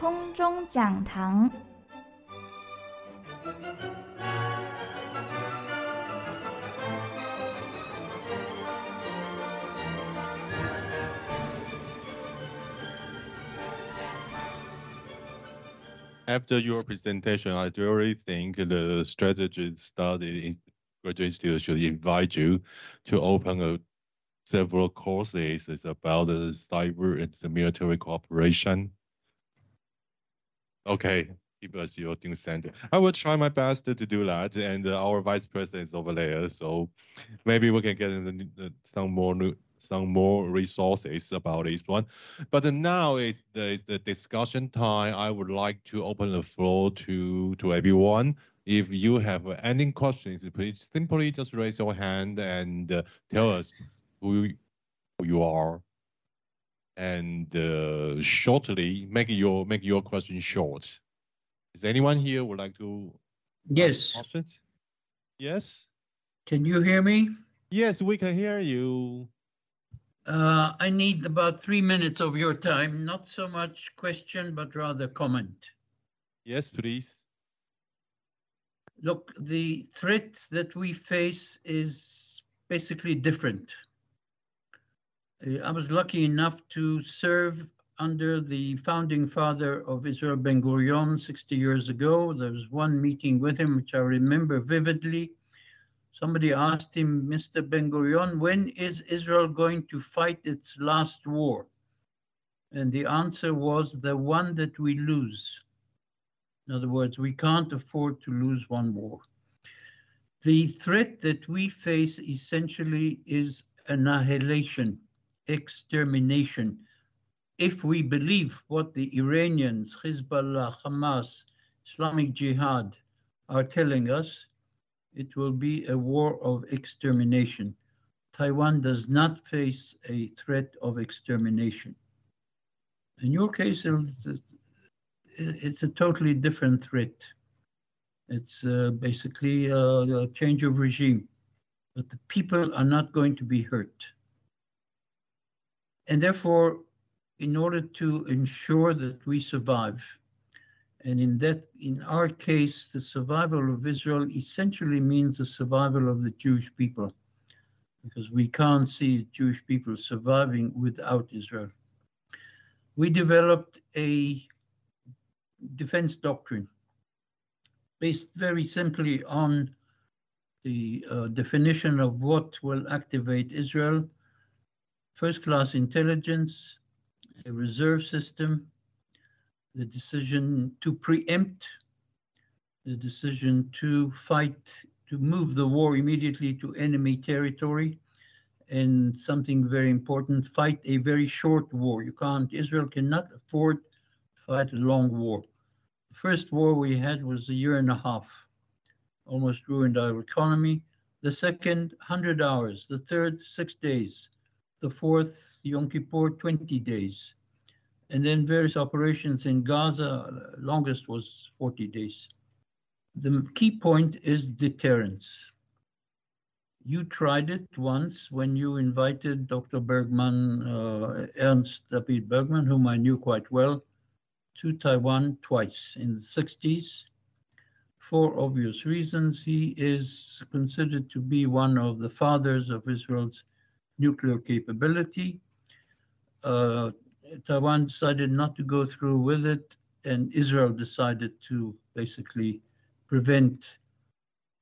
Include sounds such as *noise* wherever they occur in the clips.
空中讲堂。After your presentation, I really think the strategy study in graduate institute should invite you to open a several courses is about the cyber and the military cooperation. Okay, keep us your consent. I will try my best to do that, and uh, our vice president is over there, so maybe we can get the, some more new, some more resources about this one. But now is the, is the discussion time. I would like to open the floor to to everyone. If you have any questions, please simply just raise your hand and uh, tell us who you are, and uh, shortly make your make your question short. Is anyone here would like to? Yes. Yes. Can you hear me? Yes, we can hear you. Uh, I need about three minutes of your time. Not so much question, but rather comment. Yes, please. Look, the threat that we face is basically different. Uh, I was lucky enough to serve under the founding father of Israel Ben Gurion 60 years ago. There was one meeting with him, which I remember vividly. Somebody asked him, Mr. Ben Gurion, when is Israel going to fight its last war? And the answer was the one that we lose. In other words, we can't afford to lose one war. The threat that we face essentially is annihilation extermination. If we believe what the Iranians, Hezbollah, Hamas, Islamic Jihad are telling us, it will be a war of extermination. Taiwan does not face a threat of extermination. In your case, it's a, it's a totally different threat. It's uh, basically a, a change of regime, but the people are not going to be hurt. And therefore, in order to ensure that we survive, and in that, in our case, the survival of Israel essentially means the survival of the Jewish people, because we can't see Jewish people surviving without Israel. We developed a defense doctrine based very simply on the uh, definition of what will activate Israel first class intelligence, a reserve system, the decision to preempt, the decision to fight, to move the war immediately to enemy territory, and something very important, fight a very short war. You can't, Israel cannot afford to fight a long war. The first war we had was a year and a half, almost ruined our economy. The second, 100 hours. The third, six days the fourth Yom Kippur, 20 days. And then various operations in Gaza, longest was 40 days. The key point is deterrence. You tried it once when you invited Dr. Bergmann, uh, Ernst David Bergmann, whom I knew quite well, to Taiwan twice in the 60s for obvious reasons. He is considered to be one of the fathers of Israel's nuclear capability. Uh, Taiwan decided not to go through with it, and Israel decided to basically prevent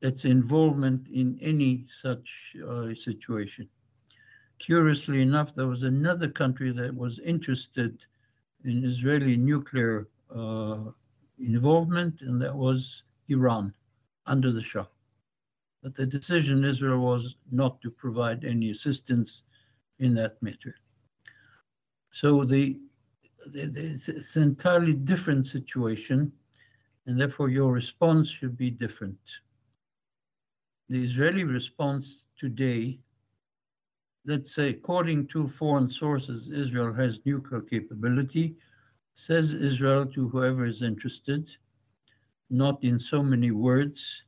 its involvement in any such uh, situation. Curiously enough, there was another country that was interested in Israeli nuclear uh, involvement, and that was Iran under the Shah. But the decision in Israel was not to provide any assistance in that matter. So the, the, the it's an entirely different situation, and therefore your response should be different. The Israeli response today, let's say, according to foreign sources, Israel has nuclear capability, says Israel to whoever is interested, not in so many words,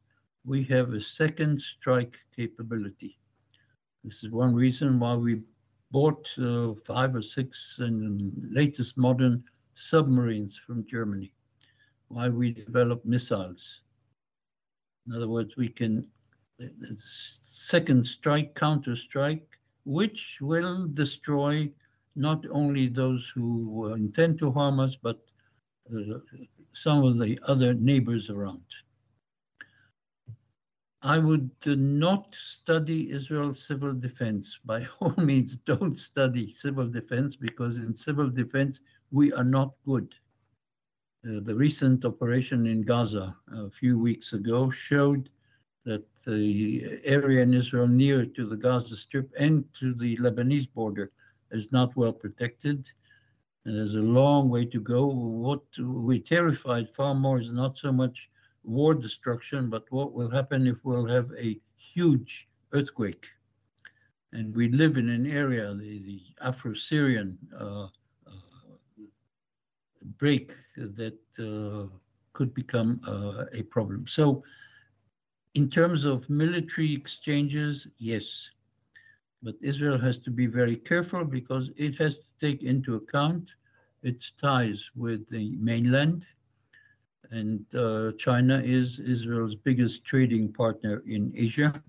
we have a second strike capability. This is one reason why we bought uh, five or six and latest modern submarines from Germany, why we develop missiles. In other words, we can second strike, counter strike, which will destroy not only those who intend to harm us, but uh, some of the other neighbors around. I would not study Israel's civil defense. By *laughs* all means, don't study civil defense because in civil defense, we are not good. Uh, the recent operation in Gaza a few weeks ago showed that the area in Israel near to the Gaza Strip and to the Lebanese border is not well protected. And there's a long way to go. What we're terrified far more is not so much war destruction, but what will happen if we'll have a huge earthquake. And we live in an area, the, the Afro-Syrian uh, uh, break that uh, could become uh, a problem. So in terms of military exchanges, yes. But Israel has to be very careful because it has to take into account its ties with the mainland. And uh, China is Israel's biggest trading partner in Asia.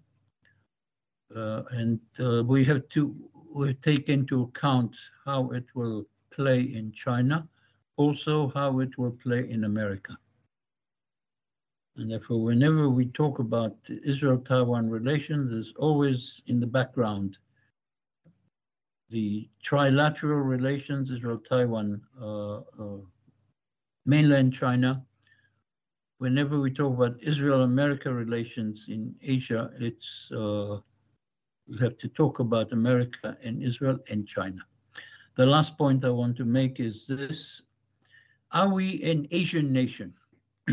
Uh, and uh, we have to we take into account how it will play in China, also how it will play in America. And therefore, whenever we talk about Israel-Taiwan relations, there's always in the background the trilateral relations, Israel-Taiwan, uh, uh, mainland China. Whenever we talk about Israel-America relations in Asia, it's uh, we have to talk about America and Israel and China. The last point I want to make is this: Are we an Asian nation? *clears throat*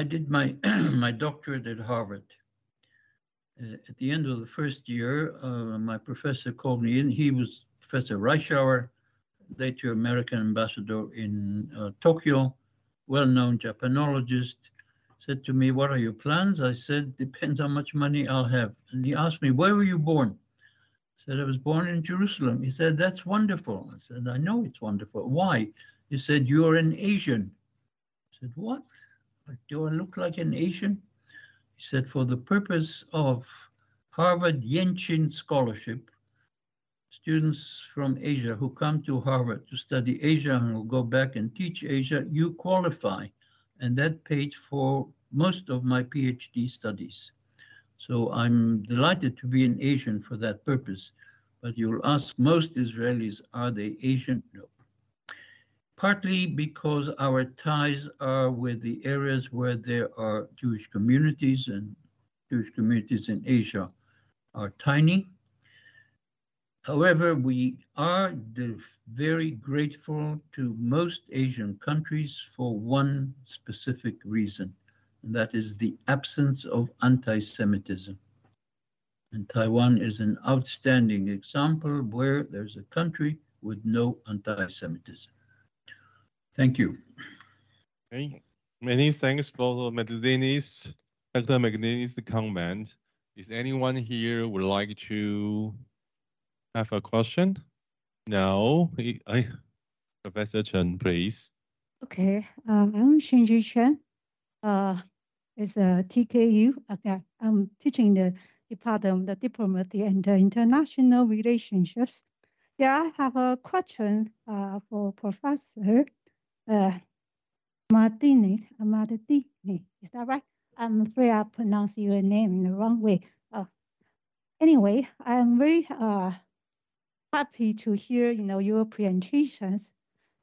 I did my *clears throat* my doctorate at Harvard. Uh, at the end of the first year, uh, my professor called me in. He was Professor Reischauer, later American ambassador in uh, Tokyo, well-known Japanologist, said to me, what are your plans? I said, depends how much money I'll have. And he asked me, where were you born? I said, I was born in Jerusalem. He said, that's wonderful. I said, I know it's wonderful. Why? He said, you're an Asian. I said, what? do I look like an Asian? He said, for the purpose of Harvard Yenching Scholarship, students from Asia who come to Harvard to study Asia and will go back and teach Asia, you qualify. And that paid for most of my PhD studies. So I'm delighted to be an Asian for that purpose. But you'll ask most Israelis, are they Asian? No partly because our ties are with the areas where there are Jewish communities and Jewish communities in Asia are tiny. However, we are very grateful to most Asian countries for one specific reason, and that is the absence of anti-Semitism. And Taiwan is an outstanding example where there's a country with no anti-Semitism. Thank you. Okay. Many thanks for Magdalene's, Dr. Magdalene's comment. Is anyone here would like to have a question? No, I, Professor Chen, please. Okay, uh, I'm Xinji Chen. Uh, it's a TKU. Okay, I'm teaching the Department of Diplomacy and International Relationships. Yeah, I have a question uh, for Professor uh, Martini, uh, Martini, is that right? I'm afraid I pronounced your name in the wrong way. Uh, anyway, I'm very uh, happy to hear you know your presentations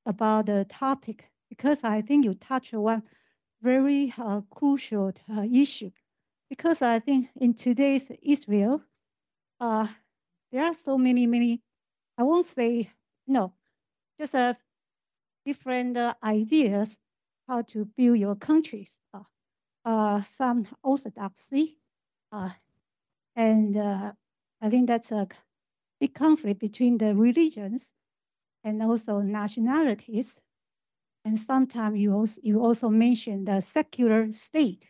about the topic because I think you touch one very uh, crucial uh, issue. Because I think in today's Israel, uh, there are so many, many, I won't say no, just a different uh, ideas how to build your countries. Uh, uh, some orthodoxy, and I think that's a big conflict between the religions and also nationalities. And sometimes you also, you also mentioned the secular state.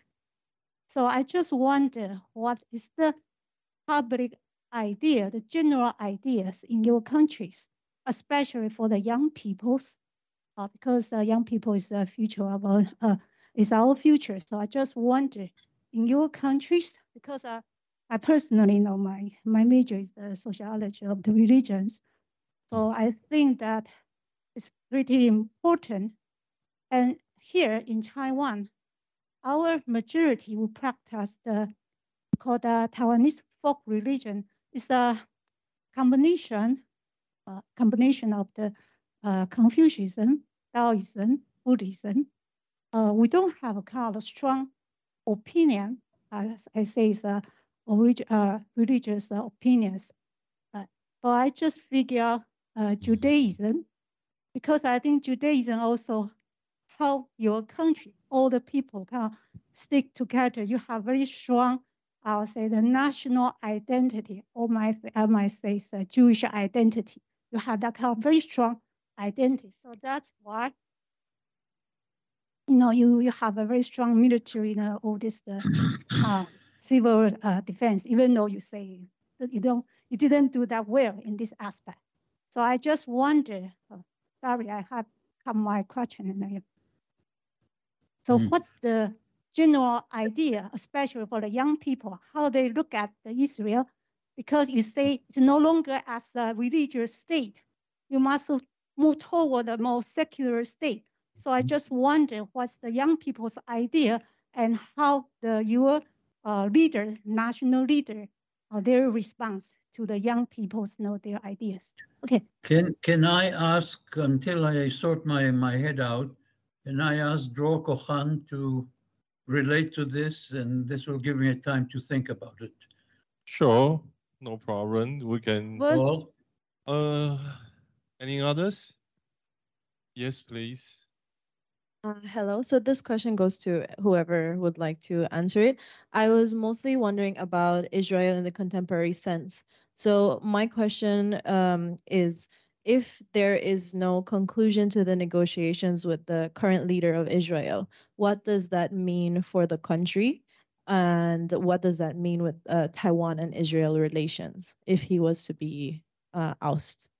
So I just wonder what is the public idea, the general ideas in your countries especially for the young peoples, uh, because uh, young people is the future of our, uh, is our future. So I just wonder, in your countries, because uh, I personally know my, my major is the sociology of the religions. So I think that it's pretty important. And here in Taiwan, our majority will practice the called the Taiwanese folk religion. It's a combination, uh, combination of the uh, Confucianism, Taoism, Buddhism. Uh, we don't have a kind of strong opinion, as I say, it's a uh, religious opinions. but I just figure uh, Judaism, because I think Judaism also help your country, all the people can stick together. You have very strong, I would say, the national identity, or my, I might say, the Jewish identity. You have that kind of very strong identity. So that's why, you know, you, you have a very strong military, you know, all this uh, *coughs* uh, civil uh, defense, even though you say you don't, you didn't do that well in this aspect. So I just wonder, oh, sorry, I have come my question. So mm. what's the general idea, especially for the young people, how they look at the Israel? Because you say it's no longer as a religious state. You must move toward a more secular state. So I just wonder what's the young people's idea and how the your uh, leader, national leader, uh, their response to the young people's know their ideas. Okay. Can can I ask until I sort my my head out? Can I ask Dror Kochan to relate to this, and this will give me a time to think about it. Sure, no problem. We can. Well, uh, any others? Yes, please. Uh, hello. So this question goes to whoever would like to answer it. I was mostly wondering about Israel in the contemporary sense. So my question um, is, if there is no conclusion to the negotiations with the current leader of Israel, what does that mean for the country? And what does that mean with uh, Taiwan and Israel relations if he was to be uh, ousted?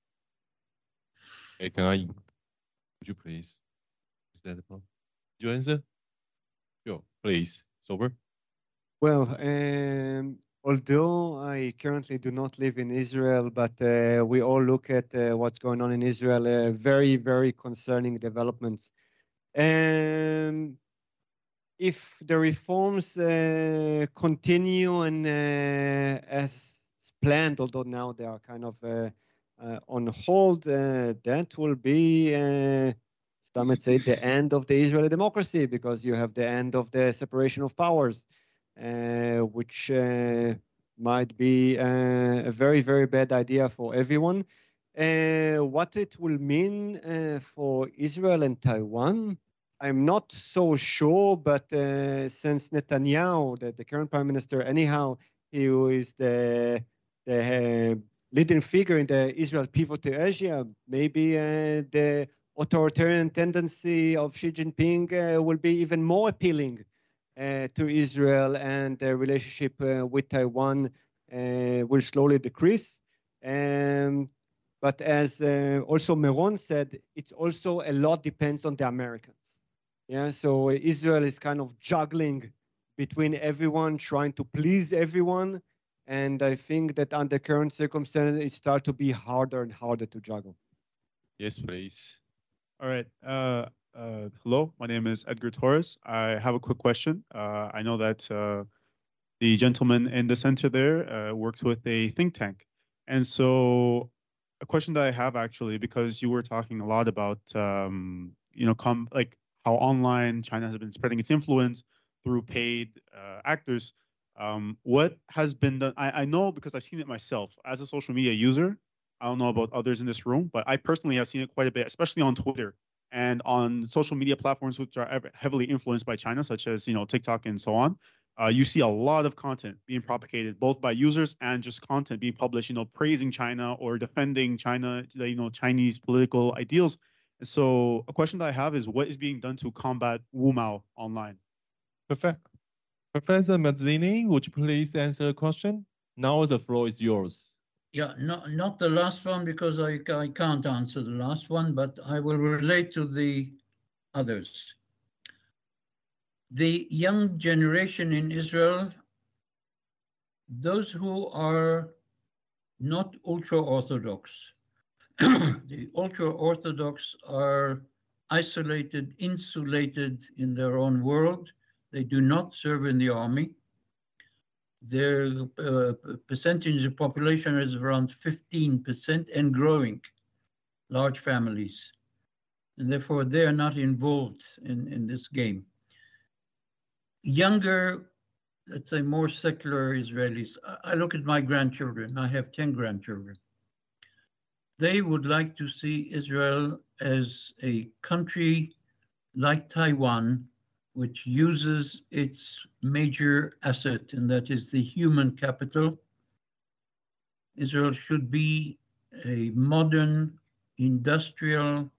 Hey, can I, would you please, the You answer? Sure, please, Sobol. Well, um, Although I currently do not live in Israel, but uh, we all look at uh, what's going on in Israel, uh, very, very concerning developments. And if the reforms uh, continue and uh, as planned, although now they are kind of uh, on hold, that will be some would say the end of the Israeli democracy because you have the end of the separation of powers. Uh, which uh, might be uh, a very, very bad idea for everyone. what it will mean for Israel and Taiwan, I'm not so sure, but since Netanyahu, the, the current prime minister, anyhow, he is the the leading figure in the Israel pivot to Asia, maybe uh, the authoritarian tendency of Xi Jinping uh, will be even more appealing uh, to Israel and the relationship uh, with Taiwan uh, will slowly decrease. Um, but as also Meron said, it's also a lot depends on the Americans. Yeah, so Israel is kind of juggling between everyone, trying to please everyone. And I think that under current circumstances, it starts to be harder and harder to juggle. Yes, please. All right. Uh, uh, hello, my name is Edgar Torres. I have a quick question. Uh, I know that uh, the gentleman in the center there uh, works with a think tank. And so a question that I have actually, because you were talking a lot about, um, you know, com like how online China has been spreading its influence through paid uh, actors. Um, what has been done? I, I know because I've seen it myself as a social media user. I don't know about others in this room, but I personally have seen it quite a bit, especially on Twitter and on social media platforms which are heavily influenced by China, such as you know TikTok and so on. Uh, you see a lot of content being propagated both by users and just content being published, you know, praising China or defending China, you know, Chinese political ideals. So a question that I have is what is being done to combat Wu Mao online? Perfect. Professor Mazzini, would you please answer the question? Now the floor is yours. Yeah, not, not the last one because I, I can't answer the last one, but I will relate to the others. The young generation in Israel, those who are not ultra-Orthodox, *clears throat* the ultra-Orthodox are isolated, insulated in their own world. They do not serve in the army their uh, percentage of population is around 15% and growing, large families. And therefore, they are not involved in, in this game. Younger, let's say more secular Israelis, I look at my grandchildren, I have 10 grandchildren. They would like to see Israel as a country like Taiwan which uses its major asset, and that is the human capital. Israel should be a modern, industrial,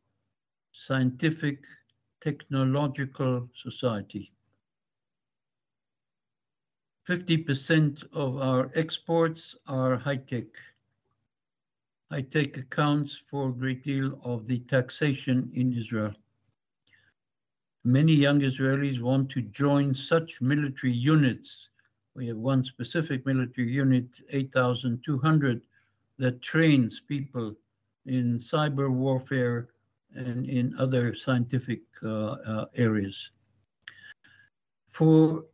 scientific, technological society. 50% of our exports are high-tech. High-tech accounts for a great deal of the taxation in Israel. Many young Israelis want to join such military units. We have one specific military unit, 8,200, that trains people in cyber warfare and in other scientific uh, uh, areas. For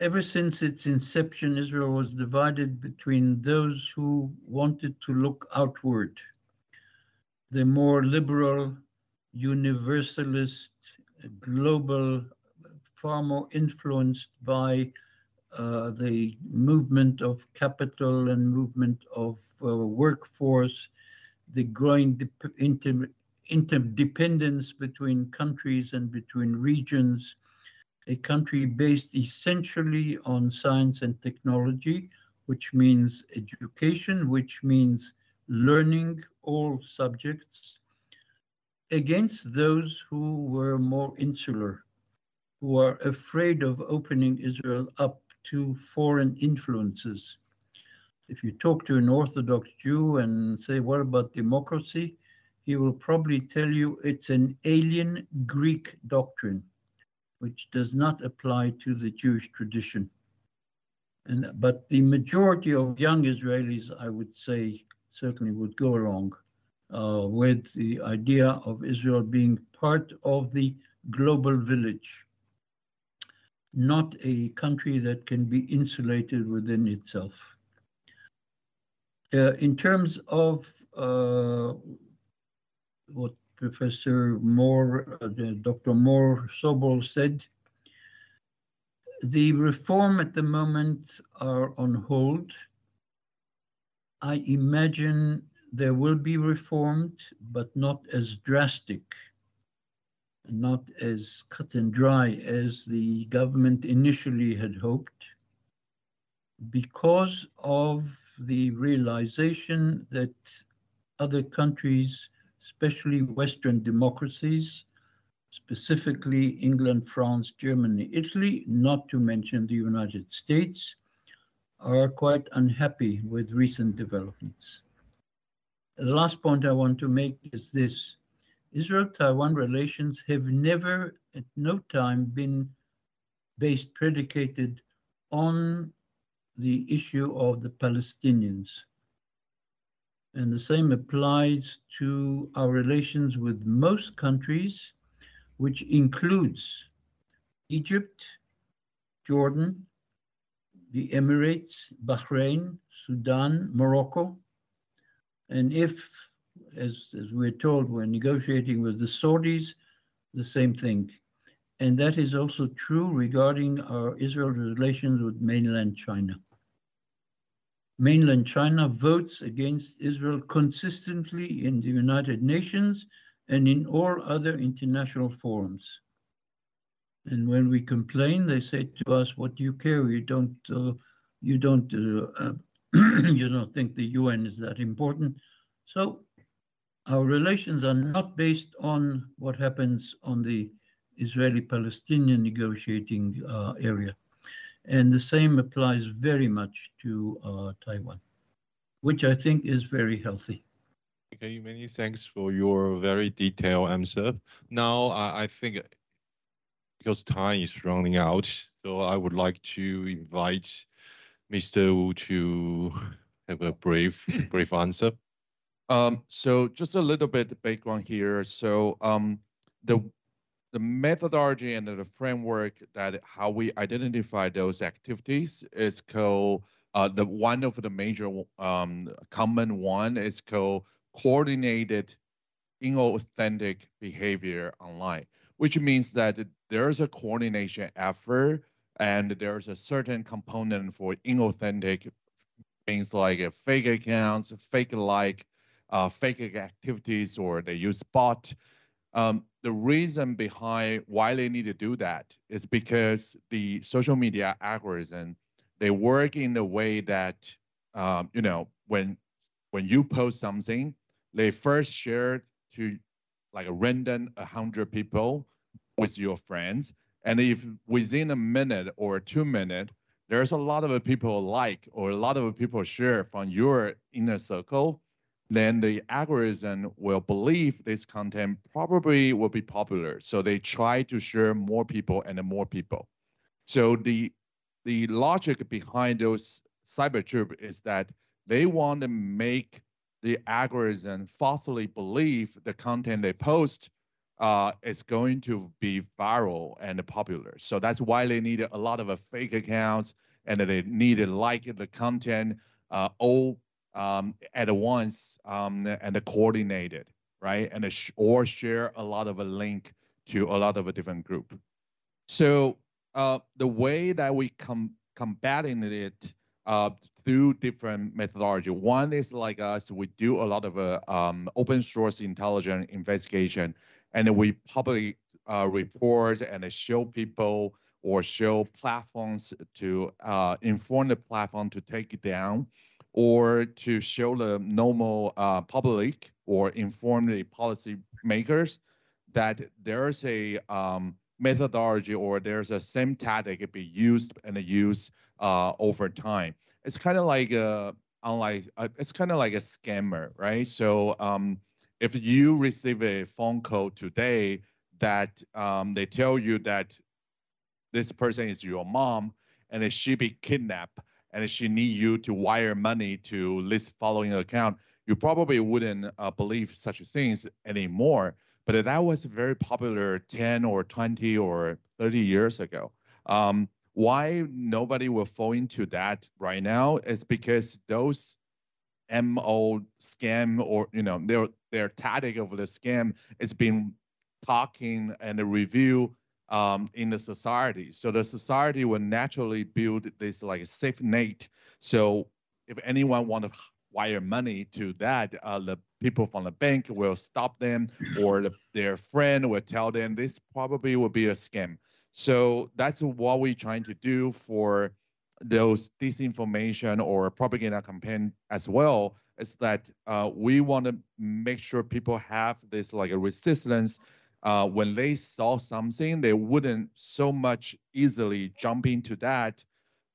ever since its inception, Israel was divided between those who wanted to look outward, the more liberal, universalist, global, far more influenced by uh, the movement of capital and movement of uh, workforce, the growing inter interdependence between countries and between regions, a country based essentially on science and technology, which means education, which means learning all subjects, against those who were more insular, who are afraid of opening Israel up to foreign influences. If you talk to an Orthodox Jew and say, what about democracy? He will probably tell you it's an alien Greek doctrine, which does not apply to the Jewish tradition. And, but the majority of young Israelis, I would say, certainly would go along uh, with the idea of Israel being part of the global village, not a country that can be insulated within itself. Uh, in terms of uh, what Professor Mor, uh, Dr. Mor Sobol said, the reform at the moment are on hold. I imagine there will be reformed, but not as drastic, not as cut and dry as the government initially had hoped, because of the realization that other countries, especially Western democracies, specifically England, France, Germany, Italy, not to mention the United States, are quite unhappy with recent developments. The last point I want to make is this. Israel-Taiwan relations have never, at no time, been based, predicated on the issue of the Palestinians. And the same applies to our relations with most countries, which includes Egypt, Jordan, the Emirates, Bahrain, Sudan, Morocco, and if, as, as we're told, we're negotiating with the Saudis, the same thing. And that is also true regarding our Israel relations with mainland China. Mainland China votes against Israel consistently in the United Nations and in all other international forums. And when we complain, they say to us, "What do you care? You don't, uh, you don't uh, uh, *clears throat* you don't think the UN is that important. So our relations are not based on what happens on the Israeli-Palestinian negotiating uh, area. And the same applies very much to uh, Taiwan. which I think is very healthy. Okay, many thanks for your very detailed answer. Now, I, I think because time is running out, so I would like to invite Mr. Wu to have a brief *clears throat* brief answer. Um, so just a little bit background here. So um, the the methodology and the framework that how we identify those activities is called uh, the one of the major um, common one is called coordinated inauthentic behavior online, which means that there's a coordination effort and there's a certain component for inauthentic things like uh, fake accounts, fake like, uh, fake activities, or they use bot. Um, the reason behind why they need to do that is because the social media algorithm they work in the way that um, you know when when you post something, they first share to like a random 100 people with your friends. And if within a minute or two minutes, there's a lot of people like or a lot of people share from your inner circle, then the algorithm will believe this content probably will be popular. So they try to share more people and more people. So the the logic behind those cyber troop is that they want to make the algorithm falsely believe the content they post uh, is going to be viral and popular. So that's why they need a lot of uh, fake accounts and they need to like the content uh, all um, at once um, and coordinated, right? And sh or share a lot of a link to a lot of a different group. So uh, the way that we com combating it uh, through different methodology. One is like us, we do a lot of uh, um, open source intelligence investigation, and we publicly uh, report and show people or show platforms to uh, inform the platform to take it down, or to show the normal uh, public or inform the policy makers that there's a um, methodology or there's a same tactic be used and used uh, over time. It's kind of like a unlike uh, it's kind of like a scammer, right? So um, if you receive a phone call today that um, they tell you that this person is your mom and she be kidnapped and she need you to wire money to this following account, you probably wouldn't uh, believe such things anymore but that was very popular 10 or 20 or 30 years ago. Um, why nobody will fall into that right now is because those MO scam or you know their their tactic of the scam is being talking and a review um, in the society. So the society will naturally build this like a safe net. So if anyone want to wire money to that, uh, the people from the bank will stop them or the, their friend will tell them this probably will be a scam. So that's what we're trying to do for those disinformation or propaganda campaign as well is that uh, we want to make sure people have this like a resistance uh, when they saw something they wouldn't so much easily jump into that.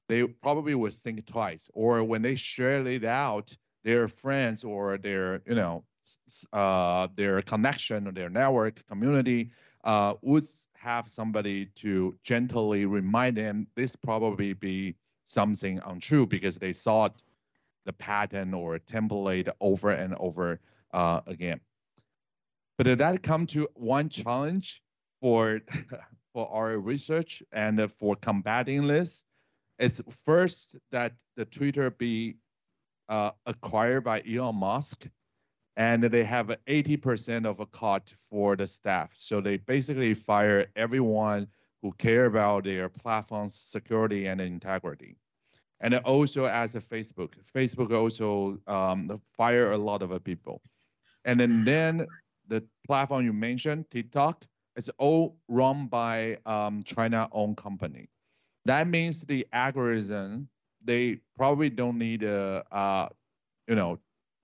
They probably would think twice or when they share it out their friends or their you know uh, their connection or their network community uh, would have somebody to gently remind them this probably be something untrue because they saw the pattern or template over and over uh, again. But did that come to one challenge for *laughs* for our research and for combating this is first that the Twitter be uh, acquired by Elon Musk, and they have 80% of a cut for the staff. So they basically fire everyone who care about their platform's security and integrity. And also as a Facebook, Facebook also um, fire a lot of people. And then, then the platform you mentioned, TikTok, is all run by um, China-owned company. That means the algorithm they probably don't need a, uh, you know,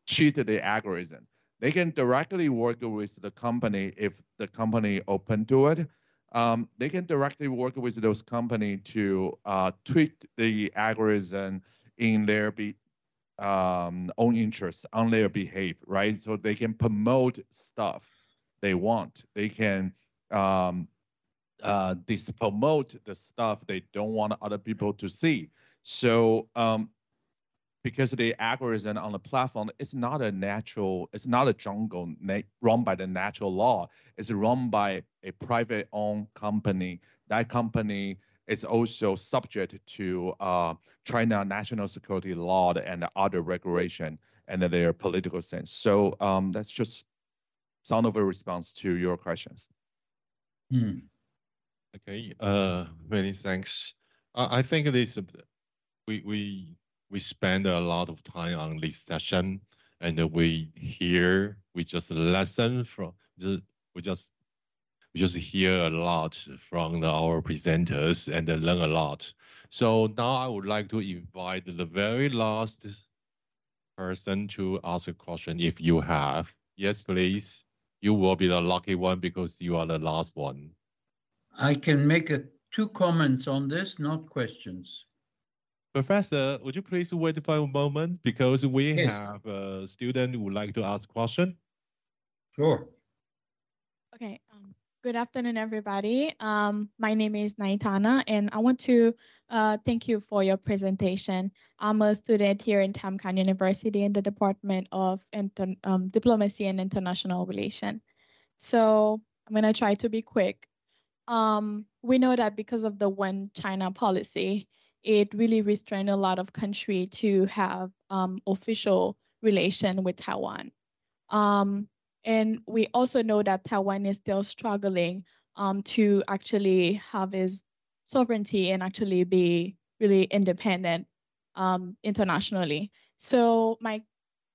cheat the algorithm. They can directly work with the company if the company open to it. Um, they can directly work with those company to uh, tweak the algorithm in their be um, own interests on their behavior, right? So they can promote stuff they want. They can um, uh, the stuff they don't want other people to see. So um, because the algorithm on the platform it's not a natural, it's not a jungle run by the natural law. It's run by a private owned company. That company is also subject to uh, China national security law and other regulation and their political sense. So um, that's just some of a response to your questions. Hmm. Okay. Uh, many thanks. I, I think this we we we spend a lot of time on this session, and we hear we just listen from the we just we just hear a lot from the, our presenters and learn a lot. So now I would like to invite the very last person to ask a question if you have. Yes, please. You will be the lucky one because you are the last one. I can make a, two comments on this, not questions. Professor, would you please wait for a moment because we yes. have a student who would like to ask a question. Sure. Okay. Um, good afternoon, everybody. Um, my name is Naitana, and I want to uh, thank you for your presentation. I'm a student here in Tamkang University in the Department of Inter um, Diplomacy and International Relation. So I'm going to try to be quick. Um, we know that because of the one China policy, it really restrained a lot of country to have um, official relation with Taiwan. Um, and we also know that Taiwan is still struggling um, to actually have its sovereignty and actually be really independent um, internationally. So my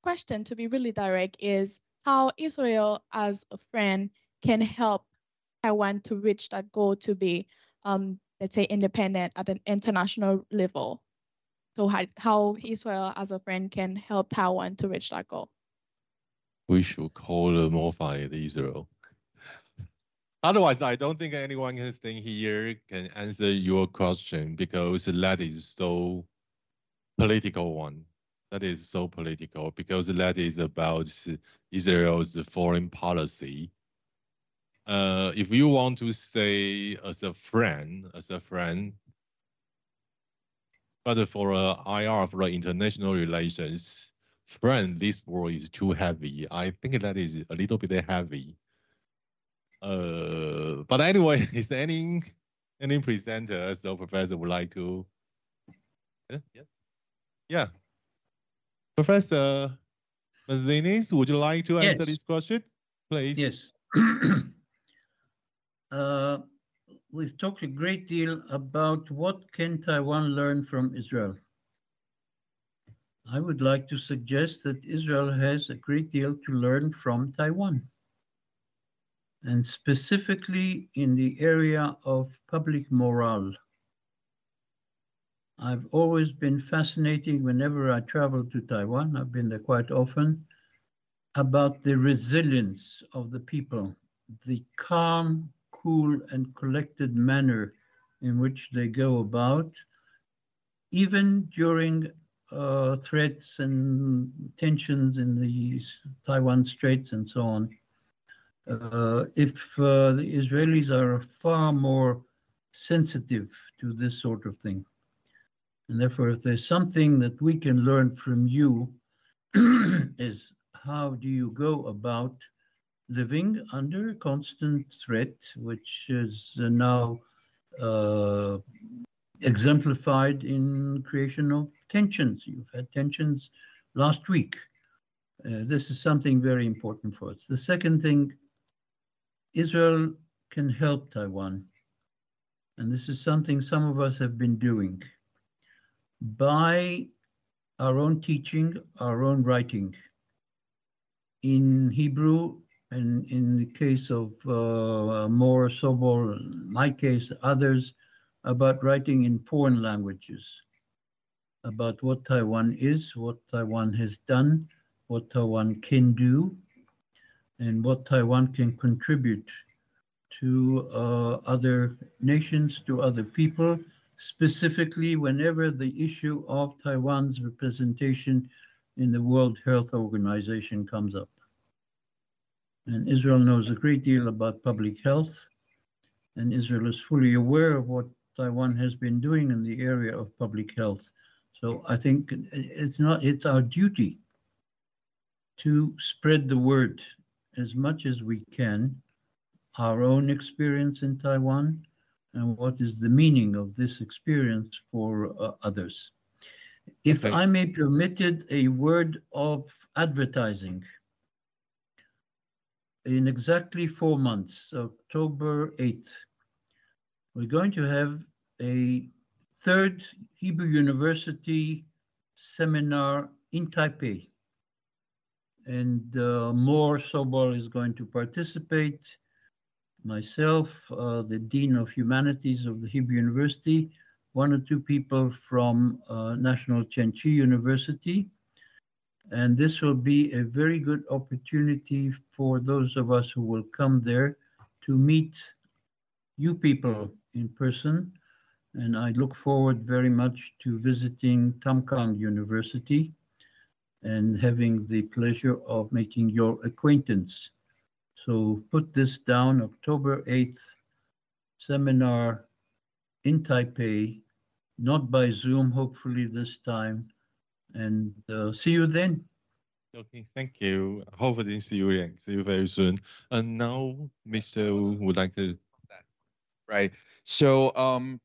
question, to be really direct, is how Israel as a friend can help Taiwan to reach that goal to be um, let's say, independent at an international level. So how, how Israel as a friend can help Taiwan to reach that goal. We should call the modified Israel. *laughs* Otherwise, I don't think anyone can stay here can answer your question because that is so political one. That is so political because that is about Israel's foreign policy uh, if you want to say as a friend, as a friend, but for uh, IR for international relations, friend, this word is too heavy. I think that is a little bit heavy. Uh, but anyway, *laughs* is there any any presenter or professor would like to? Yeah, yeah, yeah. Professor Mazinis, would you like to answer yes. this question, please? Yes. *clears throat* uh, we've talked a great deal about what can Taiwan learn from Israel. I would like to suggest that Israel has a great deal to learn from Taiwan. And specifically in the area of public morale. I've always been fascinated whenever I travel to Taiwan, I've been there quite often, about the resilience of the people, the calm cool and collected manner in which they go about, even during uh, threats and tensions in the Taiwan Straits and so on. Uh, if uh, the Israelis are far more sensitive to this sort of thing. And therefore, if there's something that we can learn from you, *clears throat* is how do you go about living under constant threat, which is now uh, exemplified in creation of tensions. You've had tensions last week. Uh, this is something very important for us. The second thing, Israel can help Taiwan. And this is something some of us have been doing by our own teaching, our own writing. In Hebrew, and in the case of uh, Mor Sobol, my case, others, about writing in foreign languages, about what Taiwan is, what Taiwan has done, what Taiwan can do, and what Taiwan can contribute to uh, other nations, to other people, specifically whenever the issue of Taiwan's representation in the World Health Organization comes up. And Israel knows a great deal about public health, and Israel is fully aware of what Taiwan has been doing in the area of public health. So I think it's not, it's our duty to spread the word as much as we can, our own experience in Taiwan, and what is the meaning of this experience for uh, others. If Okay. I may permitted a word of advertising. In exactly four months, October 8th, we're going to have a third Hebrew University seminar in Taipei. And uh, Mor Sobol is going to participate. Myself, uh, the Dean of Humanities of the Hebrew University, one or two people from uh, National Chengchi University. And this will be a very good opportunity for those of us who will come there to meet you people in person. And I look forward very much to visiting Tamkang University and having the pleasure of making your acquaintance. So put this down, October 8th, seminar in Taipei, not by Zoom, hopefully this time. And uh, see you then. Okay, thank you. Hopefully see you again. See you very soon. And now, Mr. Wu would like to. right? So um,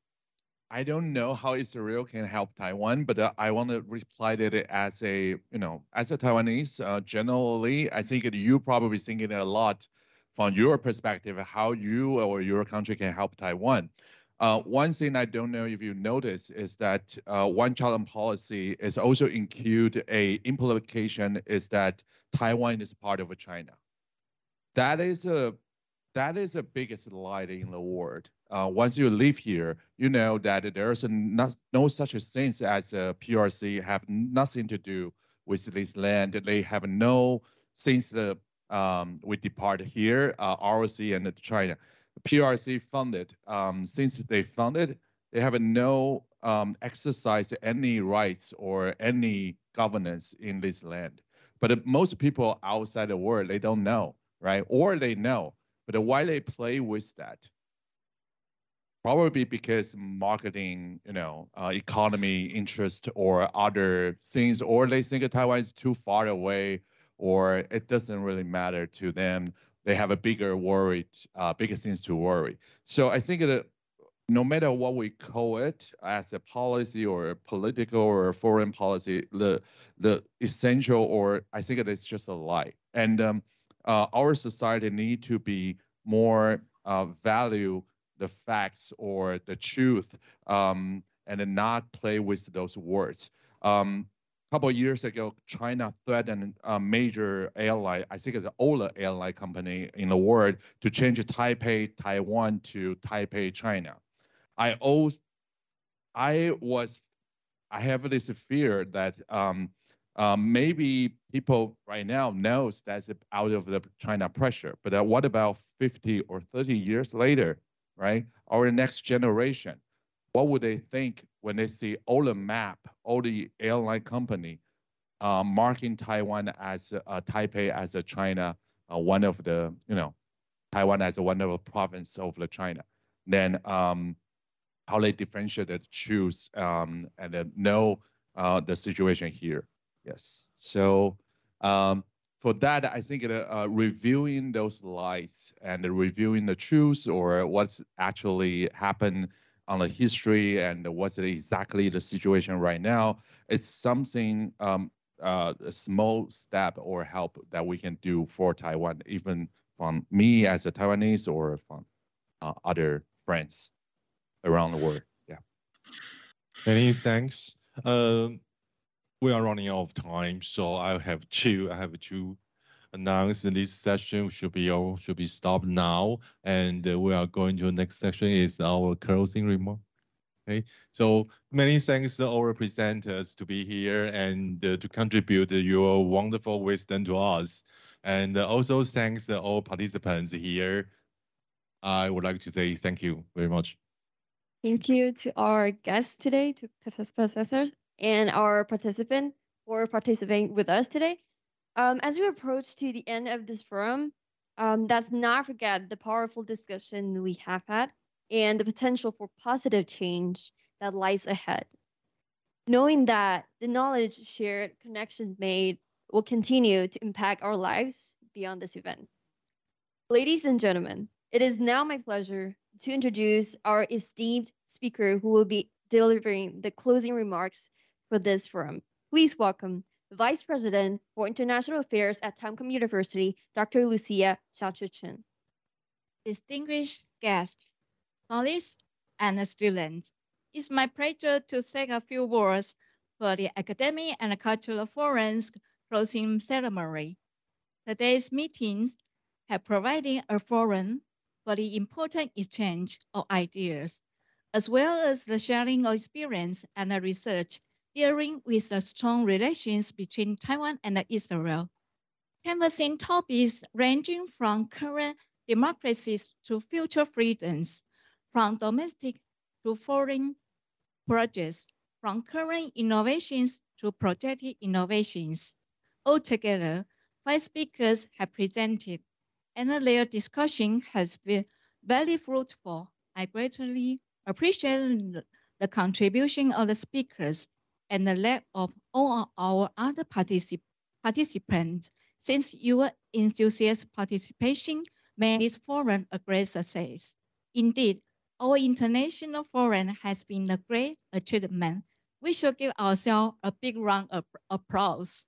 I don't know how Israel can help Taiwan, but uh, I want to reply to it as a you know as a Taiwanese. Uh, generally, I think that you probably thinking a lot from your perspective how you or your country can help Taiwan. Uh, one thing I don't know if you notice is that uh, one China policy is also include a implication is that Taiwan is part of China. That is a that is the biggest lie in the world. Uh, once you live here, you know that there is a no, no such a thing as a PRC have nothing to do with this land. They have no since the um, we depart here, uh, ROC and China. PRC funded um, since they funded, they have no um, exercise any rights or any governance in this land. But uh, most people outside the world they don't know, right? Or they know, but why they play with that? Probably because marketing, you know, uh, economy interest or other things, or they think Taiwan is too far away, or it doesn't really matter to them. They have a bigger worry, uh, bigger things to worry. So I think that no matter what we call it as a policy or a political or foreign policy, the the essential or I think it is just a lie. And um, uh, our society need to be more uh, value the facts or the truth um, and not play with those words. Um, couple years ago, China threatened a major airline, I think it's the Ola airline company in the world, to change Taipei, Taiwan to Taipei, China. I always, I was, I have this fear that um, um, maybe people right now knows that's out of the China pressure, but uh, what about 50 or 30 years later, right? Our next generation, what would they think when they see all the map, all the airline company uh, marking Taiwan as uh, Taipei as a China, uh, one of the, you know, Taiwan as one of the province of the China. Then um, how they differentiate the choose um, and then know uh, the situation here. Yes. So um, for that, I think uh, uh, reviewing those lies and reviewing the truth or what's actually happened on the history and what's exactly the situation right now, it's something um, uh, a small step or help that we can do for Taiwan, even from me as a Taiwanese or from uh, other friends around the world. Yeah. Many thanks. Um, we are running out of time, so I have two. I have to announce this session should be all should be stopped now, and we are going to next section is our closing remark. Okay, so many thanks to our presenters to be here and uh, to contribute your wonderful wisdom to us, and uh, also thanks to all participants here. I would like to say thank you very much. Thank you to our guests today, to professors and our participant. for participating with us today. Um, as we approach to the end of this forum, um, let's not forget the powerful discussion we have had and the potential for positive change that lies ahead. Knowing that the knowledge shared, connections made will continue to impact our lives beyond this event. Ladies and gentlemen, it is now my pleasure to introduce our esteemed speaker who will be delivering the closing remarks for this forum. Please welcome Vice President for International Affairs at Tamkang University, Dr. Lucia Xiaochuchen. Distinguished guests, colleagues, and students, it's my pleasure to say a few words for the Academic and Cultural Forum's closing ceremony. Today's meetings have provided a forum for the important exchange of ideas, as well as the sharing of experience and research dealing with the strong relations between Taiwan and Israel. Canvassing topics ranging from current democracies to future freedoms, from domestic to foreign projects, from current innovations to projected innovations. Altogether, five speakers have presented, and their discussion has been very fruitful. I greatly appreciate the contribution of the speakers and the lack of all our other particip participants since your enthusiastic participation made this forum a great success. Indeed, our international forum has been a great achievement. We should give ourselves a big round of applause.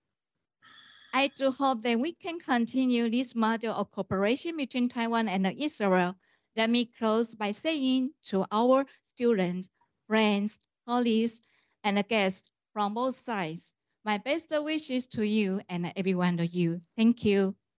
I do hope that we can continue this model of cooperation between Taiwan and Israel. Let me close by saying to our students, friends, colleagues, and guests from both sides. My best wishes to you and everyone of you. Thank you.